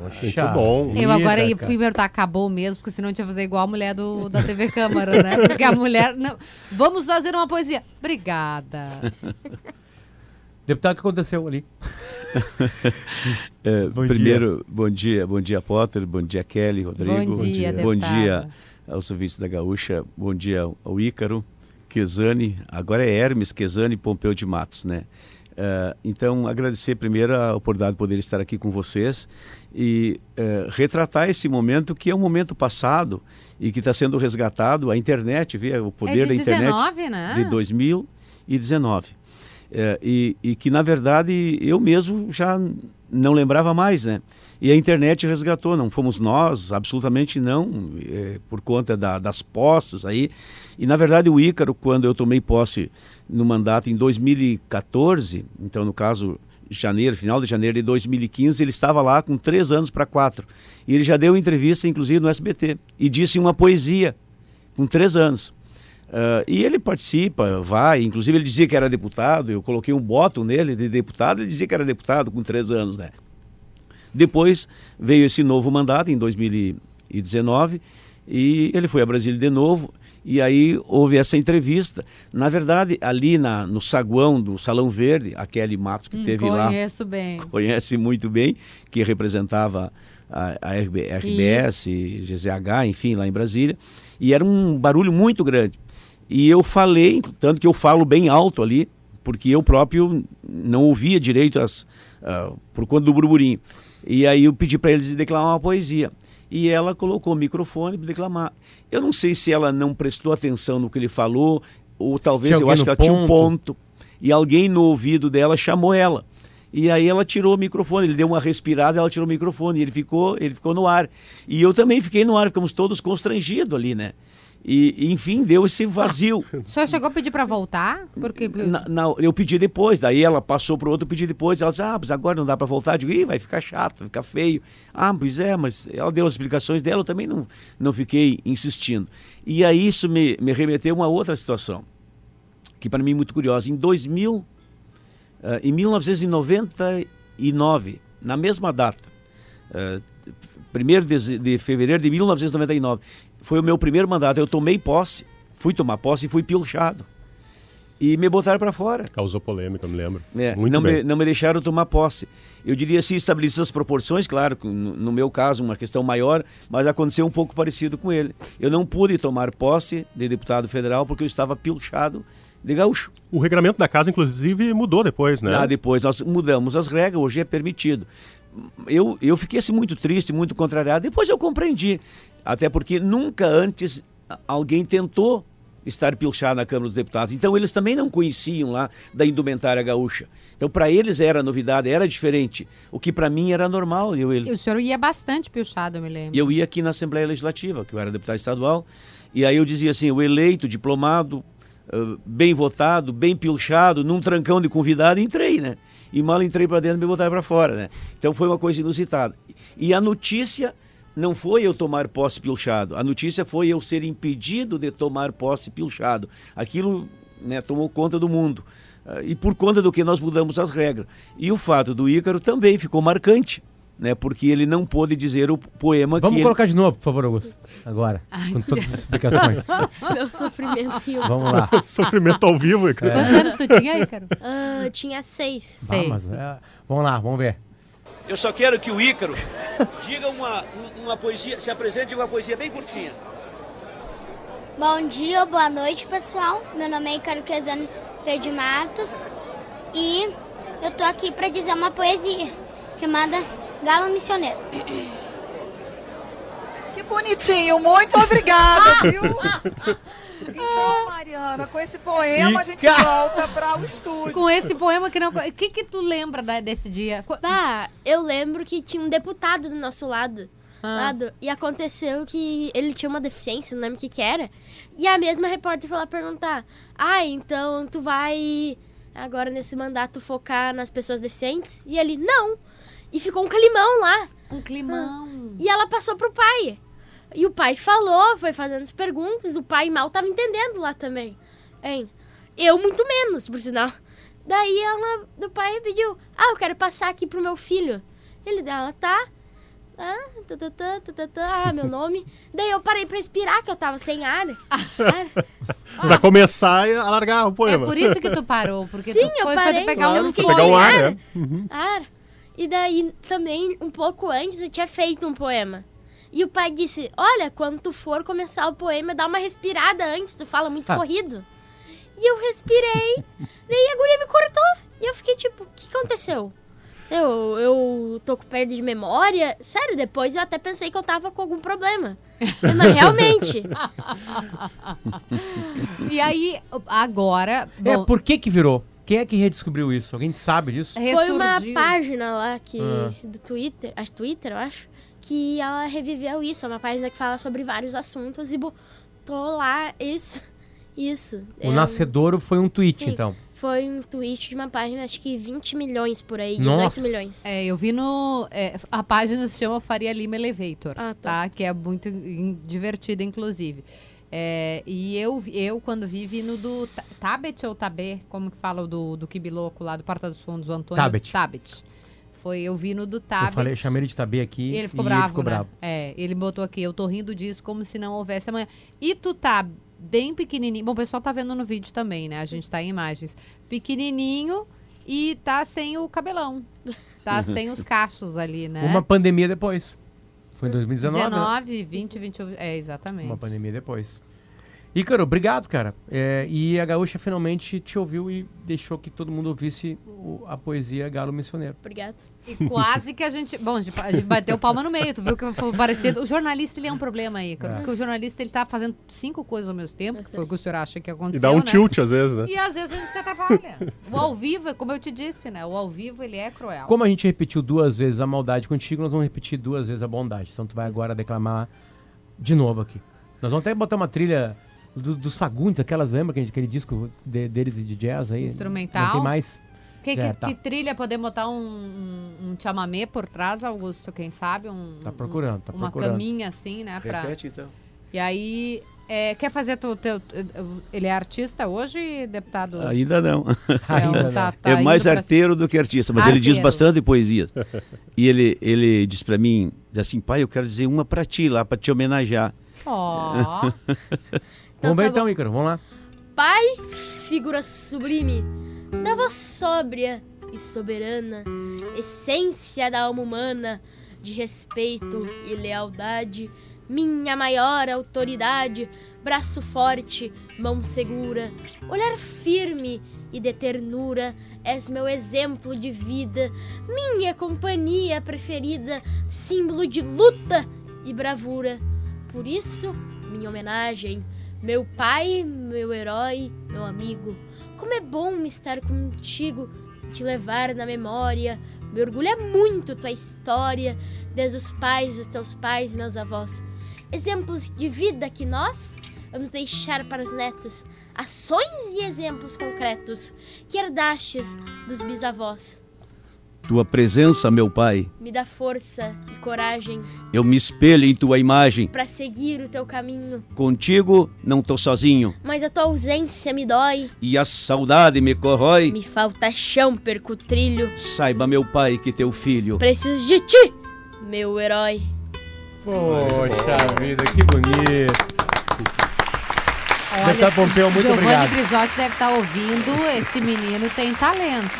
N: Muito bom.
C: Eu agora
B: Ida,
C: ia- fui perguntar, acabou mesmo, porque senão a gente ia fazer igual a mulher do, da TV Câmara, né? Porque a mulher. Não, vamos fazer uma poesia. Obrigada. [laughs]
B: Deputado, o que aconteceu ali? [laughs]
S: É,
B: Bom
S: primeiro, bom dia, bom dia Potter, bom dia Kelly, Rodrigo,
C: Bom dia,
S: bom dia aos ouvintes da Gaúcha, bom dia ao Ícaro, Quesani, agora é Hermes Quesani Pompeu de Matos, né? É, então, agradecer primeiro a oportunidade de poder estar aqui com vocês e é, retratar esse momento que é um momento passado e que está sendo resgatado, a internet, vê o poder
C: É
S: da internet
C: 19, né?
S: de 2019. É, e, e que, na verdade, eu mesmo já não lembrava mais, né? E a internet resgatou, não fomos nós, absolutamente não, é, por conta da- das posses aí. E, na verdade, o Ícaro, quando eu tomei posse no mandato em 2014, então, no caso, janeiro, final de janeiro de 2015, ele estava lá com três anos para quatro. E ele já deu entrevista, inclusive, no SBT, e disse uma poesia com três anos. Ah, e ele participa, vai, inclusive ele dizia que era deputado, eu coloquei um botão nele de deputado, ele dizia que era deputado com três anos, né? Depois veio esse novo mandato, em 2019, e ele foi a Brasília de novo, e aí houve essa entrevista. Na verdade, ali na, no saguão do Salão Verde, a Kelly Matos, que
C: Hum,
S: teve lá,
C: Conheço bem. [laughs]
S: conhece muito bem, que representava a, a RB RBS, GZH, enfim, lá em Brasília. E era um barulho muito grande. E eu falei, tanto que eu falo bem alto ali, porque eu próprio não ouvia direito as, ah, por conta do burburinho. E aí eu pedi para eles declamar uma poesia. E ela colocou o microfone para declamar. Eu não sei se ela não prestou atenção no que ele falou, ou talvez eu acho que ela tinha um
B: ponto.
S: ponto. E alguém no ouvido dela chamou ela. E aí ela tirou o microfone, ele deu uma respirada, ela tirou o microfone, e ele ficou, ele ficou no ar. E eu também fiquei no ar, ficamos todos constrangidos ali, né? E, enfim, deu esse vazio. [laughs]
C: O senhor chegou a pedir pra voltar? Porque.
S: Na- na- eu pedi depois, daí ela passou pro outro, eu pedi depois. Ela disse, ah, mas agora não dá para voltar. Eu digo, Ih, vai ficar chato, vai ficar feio. Ah, pois é, mas ela deu as explicações dela, eu também não, não fiquei insistindo. E aí isso me, me remeteu a uma outra situação, que para mim é muito curiosa. Em 2000, ah, em 1999, na mesma data, ah, 1 de, de fevereiro de 1999, foi o meu primeiro mandato. Eu tomei posse, fui tomar posse e fui pilchado. e me botaram para fora.
N: Causou polêmica, me lembro.
S: É,
N: Muito
S: não,
N: bem.
S: me, não me deixaram tomar posse. Eu diria assim, estabelecidas as proporções, claro, no, no meu caso, uma questão maior, mas aconteceu um pouco parecido com ele. Eu não pude tomar posse de deputado federal porque eu estava pilchado de gaúcho.
N: O regulamento da casa, inclusive, mudou depois, né?
S: Ah, depois nós mudamos as regras, hoje é permitido. Eu, eu fiquei assim muito triste, muito contrariado. Depois eu compreendi. Até porque nunca antes alguém tentou estar pilchado na Câmara dos Deputados. Então eles também não conheciam lá da indumentária gaúcha. Então para eles era novidade, era diferente. O que para mim era normal. Eu,
C: E o senhor ia bastante pilchado, eu me lembro.
S: eu ia aqui na Assembleia Legislativa, que eu era deputado estadual, e aí eu dizia assim, o eleito, diplomado, eh, bem votado, bem pilchado, num trancão de convidado, entrei, né? E mal entrei para dentro me botaram para fora, né? Então foi uma coisa inusitada. E a notícia não foi eu tomar posse pilchado, a notícia foi eu ser impedido de tomar posse pilchado. Aquilo né, tomou conta do mundo. Ah, E por conta do que nós mudamos as regras. E o fato do Ícaro também ficou marcante, né? Porque ele não pôde dizer o poema
B: Vamos
S: que ele-
B: colocar de novo, por favor, Augusto. Agora, [laughs] com todas as explicações. [laughs]
R: Meu sofrimento. [laughs]
B: Vamos lá.
N: Sofrimento ao vivo, cara.
C: Quantos anos tu tinha, Ícaro?
R: Ah, tinha seis.
B: Ah, mas, é, vamos lá, vamos ver.
O: Eu só quero que o Ícaro diga uma, um- uma poesia, se apresente uma poesia bem curtinha.
P: Bom dia, boa noite, pessoal. Meu nome é Icaro Quesano Pedro Matos e eu tô aqui para dizer uma poesia chamada Galo Missioneiro.
Q: Que bonitinho, muito obrigada, viu? Então, Mariana, com esse poema a gente volta para o estúdio.
C: Com esse poema que não. O que, que tu lembra da- desse dia?
R: Bah, eu lembro que tinha um deputado do nosso lado.
C: Ah.
R: lado e aconteceu que ele tinha uma deficiência, não lembro o que que era. E a mesma repórter foi lá perguntar: Ah, então tu vai agora nesse mandato focar nas pessoas deficientes? E ele, não. E ficou um climão lá.
C: Um climão.
R: E ela passou pro pai. E o pai falou, foi fazendo as perguntas, o pai mal tava entendendo lá também. Hein? Eu muito menos, por sinal. Daí ela, do pai pediu, ah, eu quero passar aqui pro meu filho. Ele dela, tá? Ah, tá, tá, tá, tá, tá, tá, ah, meu nome. Daí eu parei pra respirar, que eu tava sem ar. [laughs]
N: Pra começar a largar o poema.
C: É por isso que tu parou, porque
R: Sim,
C: tu
R: eu
C: foi, foi
R: parei.
C: tu pegar
N: Claro,
C: um
N: foi pegar um ar,
R: ar.
N: né? Uhum.
R: ar. E daí também, um pouco antes, eu tinha feito um poema. E o pai disse: Olha, quando tu for começar o poema, dá uma respirada antes, tu fala muito
B: Ah.
R: corrido. E eu respirei, [laughs] daí a guria me cortou. E eu fiquei tipo: O que aconteceu? Eu, eu tô com perda de memória. Sério, depois eu até pensei que eu tava com algum problema. [laughs] Mas realmente.
C: E aí, agora.
B: É,
C: bom,
B: por que que virou? Quem é que redescobriu isso? Alguém sabe disso?
R: Foi uma página lá que,
B: Ah.
R: do Twitter, acho Twitter, eu acho, que ela reviveu isso. É uma página que fala sobre vários assuntos e botou lá isso. Isso.
B: O
R: É,
B: Nascedouro foi um tweet,
R: sim,
B: então.
R: Foi um tweet de uma página, acho que 20 milhões por aí, 18
B: Nossa.
R: milhões.
C: É, eu vi no. é, a página se chama Faria Lima Elevator,
R: Ah,
C: tá. Que é muito divertida, inclusive. É, e eu, eu, quando vi, vi no do Ta- Tabet ou Tabê, como que fala o do, do Kibiloco lá, do Porta dos Fundos, o Antônio
B: Tabet.
C: Tabet. Foi, eu vi no do Tabet.
B: Eu falei, chamei ele de Tabê aqui
C: E ele ficou
B: e
C: bravo,
B: ele ficou
C: né?
B: bravo.
C: É, ele botou aqui, eu tô rindo disso como se não houvesse amanhã. E tu tá bem pequenininho. Bom, o pessoal tá vendo no vídeo também, né? A gente tá em imagens. Pequenininho e tá sem o cabelão. Tá sem os cachos ali, né?
B: Uma pandemia depois. Foi em 2019. né?
C: 19, 20, 21. É, exatamente.
B: Uma pandemia depois. Ícaro, obrigado, cara. É, e a Gaúcha finalmente te ouviu e deixou que todo mundo ouvisse o- a poesia Galo Missioneiro.
R: Obrigada.
C: E quase que a gente. Bom, a gente, bateu palma no meio, tu viu que foi parecido. O jornalista, ele é um problema aí, cara.
N: É.
C: Porque o jornalista, ele tá fazendo cinco coisas ao mesmo tempo, que foi o que o senhor acha que aconteceu.
N: E dá um
C: né?
N: tilt às vezes, né?
C: E às vezes a gente se atrapalha. O ao vivo, é como eu te disse, né? O ao vivo, ele é cruel.
B: Como a gente repetiu duas vezes a maldade contigo, nós vamos repetir duas vezes a bondade. Então tu vai agora declamar de novo aqui. Nós vamos até botar uma trilha do- dos Fagundes, aquelas, lembra aquele, aquele disco de- deles de jazz aí?
C: Instrumental?
B: Não tem mais?
C: Que,
B: É,
C: que,
B: tá.
C: que trilha poder botar um, um, um chamamé por trás, Augusto? Quem sabe? Um,
B: Tá procurando, tá
C: uma
B: procurando.
C: caminha assim, né? Pra...
S: Repete então.
C: E aí, é, quer fazer tu, teu, Ele é artista hoje, deputado?
S: Ainda não. [laughs] [laughs]
C: Ainda tá- tá
S: é mais
C: indo pra-
S: arteiro do que artista, mas ele diz
C: Arteiro.
S: bastante poesia. e ele, ele diz pra mim, diz assim, pai, eu quero dizer uma pra ti lá, pra te homenagear.
C: Ó. [laughs]
B: vamos ver então, Ícaro, vamos lá.
R: pai, figura sublime, da voz sóbria e soberana, essência da alma humana, de respeito e lealdade, minha maior autoridade, braço forte, mão segura, olhar firme e de ternura, és meu exemplo de vida, minha companhia preferida, símbolo de luta e bravura. Por isso, minha homenagem, meu pai, meu herói, meu amigo. Como é bom estar contigo, te levar na memória. Me orgulha muito tua história, desde os pais dos teus pais, meus avós. Exemplos de vida que nós vamos deixar para os netos, ações e exemplos concretos que herdastes dos bisavós.
S: Tua presença, meu pai,
R: Me dá força e coragem
S: eu me espelho em tua imagem.
R: para seguir o teu caminho,
S: Contigo não tô sozinho.
R: mas a tua ausência me dói.
S: E a saudade me corrói.
R: Me falta chão, perco o trilho.
S: Saiba, meu pai, que teu filho.
R: Preciso de ti, meu herói.
B: Poxa vida, que bonito.
C: Olha,
B: Deputado Pompeu, muito
C: Giovanni
B: obrigado.
C: Grisotti deve estar ouvindo. Esse menino tem talento.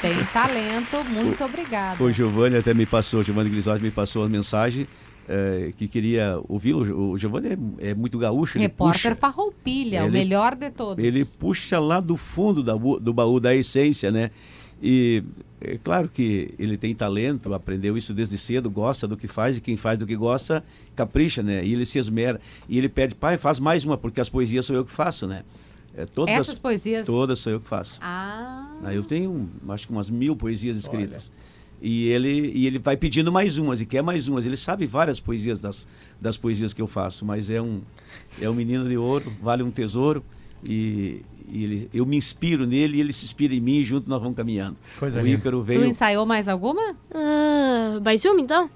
C: Tem talento. Muito obrigada.
S: O Giovanni até me passou, o Giovanni Grisotti me passou uma mensagem eh, que queria ouvi-lo. O Giovanni é, é muito gaúcho.
C: Repórter
S: puxa-
C: Farroupilha, o
S: Ele-
C: melhor de todos.
S: Ele puxa lá do fundo da do baú da essência, né? E é claro que ele tem talento, aprendeu isso desde cedo, gosta do que faz, e quem faz do que gosta, capricha, né? E ele se esmera. E ele pede, pai, faz mais uma, porque as poesias sou eu que faço, né? É, todas
C: Essas
S: as-
C: poesias-
S: Todas sou eu que faço.
C: Ah.
S: Eu tenho, acho que umas mil poesias escritas. E ele, e ele vai pedindo mais umas, e quer mais umas. Ele sabe várias poesias das, das poesias que eu faço, mas é um, é um menino de ouro, vale um tesouro. E, e ele, eu me inspiro nele e ele se inspira em mim e junto nós vamos caminhando.
B: Coisa
S: o. Ícaro
C: Tu
S: veio.
C: ensaiou mais alguma?
R: Ah, mais uma então?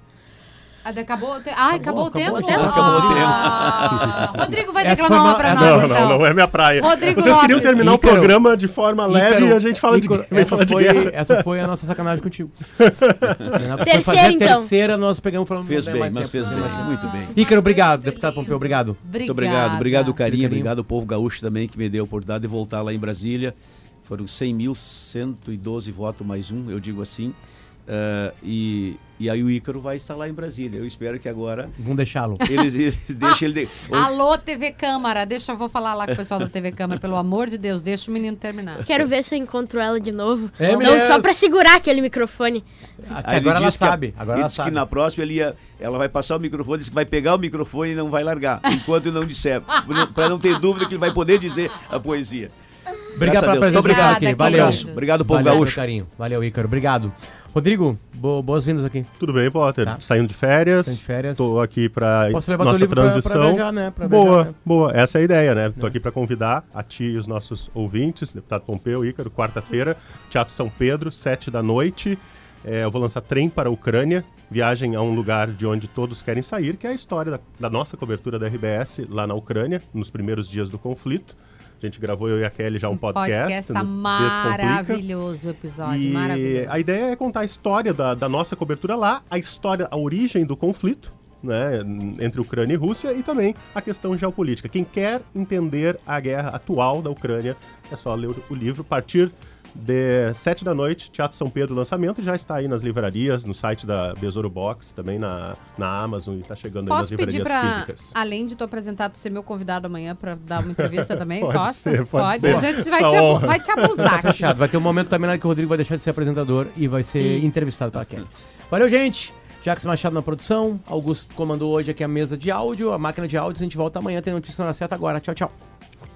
C: Ah, acabou o tempo. Ah, acabou, o tempo?
S: acabou o tempo.
C: Ah, Rodrigo vai
B: Essa
C: declamar uma
B: uma-
C: pra nós,
N: Não,
C: então.
N: não, não é minha praia.
C: Rodrigo
N: Vocês queriam terminar
B: Ícaro.
N: o programa de forma leve
B: Ícaro,
N: e a gente fala
B: Ícaro,
N: de,
B: essa
N: de
B: foi,
N: guerra.
B: Essa foi a nossa sacanagem contigo. [laughs] Foi
R: Terceira,
B: fazer a
R: então.
B: terceira, nós pegamos falando
S: Fez
B: não
S: bem, mas
B: tempo,
S: fez bem,
B: mais
S: muito bem.
B: Ícaro, obrigado. Deputado Pompeu, obrigado.
S: Muito obrigado, obrigado Carinho. obrigado ao povo gaúcho também que me deu a oportunidade de voltar lá em Brasília. Foram 100.112 votos mais um, eu digo assim. Ah, e, e aí o Ícaro vai estar lá em Brasília. Eu espero que agora
B: Vamos deixá-lo.
S: eles, eles [laughs] deixem ele. De... [laughs]
C: Alô, TV Câmara. Deixa eu vou falar lá com o pessoal da TV Câmara. Pelo amor de Deus, deixa o menino terminar.
R: Quero ver se eu encontro ela de novo.
B: É
R: Não
B: mesmo?
R: só pra segurar aquele microfone.
B: Até
S: Aí
B: agora ela
S: disse que a-
B: sabe. Agora
S: ele
B: ela
S: disse
B: sabe.
S: que na próxima ele ia, ela vai passar o microfone, disse que vai pegar o microfone e não vai largar, [laughs] enquanto não disser, para não ter dúvida que ele vai poder dizer a poesia.
B: Obrigado pela presença
S: Obrigado.
B: aqui. Valeu.
S: Obrigado, povo
B: Valeu,
S: gaúcho.
B: carinho. Valeu, Ícaro. Obrigado. Rodrigo, bo- boas-vindas aqui.
N: Tudo bem, Potter?
B: Tá.
N: Saindo de férias.
B: Saindo de férias.
N: Tô aqui para
B: Posso levar teu
N: nossa
B: livro pra- pra
N: transição.
B: viajar, né? Pra
N: boa,
B: viajar, né?
N: boa. Essa é a ideia, né? Tô aqui para convidar a ti e os nossos ouvintes, deputado Pompeu, Ícaro, quarta-feira, Teatro São Pedro, sete da noite. É, eu vou lançar Trem para a Ucrânia, viagem a um lugar de onde todos querem sair, que é a história da, da nossa cobertura da RBS lá na Ucrânia, nos primeiros dias do conflito. A gente gravou eu e a Kelly já um podcast.
C: Podcast tá maravilhoso o episódio.
N: E
C: Maravilhoso.
N: a ideia é contar a história da, da nossa cobertura lá, a história, a origem do conflito. Né, entre Ucrânia e Rússia e também a questão geopolítica. Quem quer entender a guerra atual da Ucrânia é só ler o, livro. Partir de 7 da noite, Teatro São Pedro, lançamento, já está aí nas livrarias, no site da Besouro Box, também na, na Amazon e está chegando aí nas
C: Posso
N: livrarias
C: pra,
N: físicas.
C: além de tu apresentar, tu ser meu convidado amanhã pra dar uma entrevista também? [laughs]
N: Pode
C: Posso?
N: ser, pode ser.
C: A gente vai te, vai te abusar.
B: Tá fechado. Vai ter um momento também lá que o Rodrigo vai deixar de ser apresentador e vai ser
C: Isso.
B: entrevistado pela Kelly. Valeu, gente. Jax Machado na produção. Augusto comandou hoje aqui a mesa de áudio, a máquina de áudios. A gente volta amanhã. Tem notícia na certa agora. Tchau, tchau.